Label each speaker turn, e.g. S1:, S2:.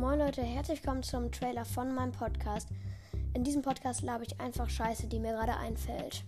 S1: Moin Leute, herzlich willkommen zum Trailer von meinem Podcast. In diesem Podcast labe ich einfach Scheiße, die mir gerade einfällt.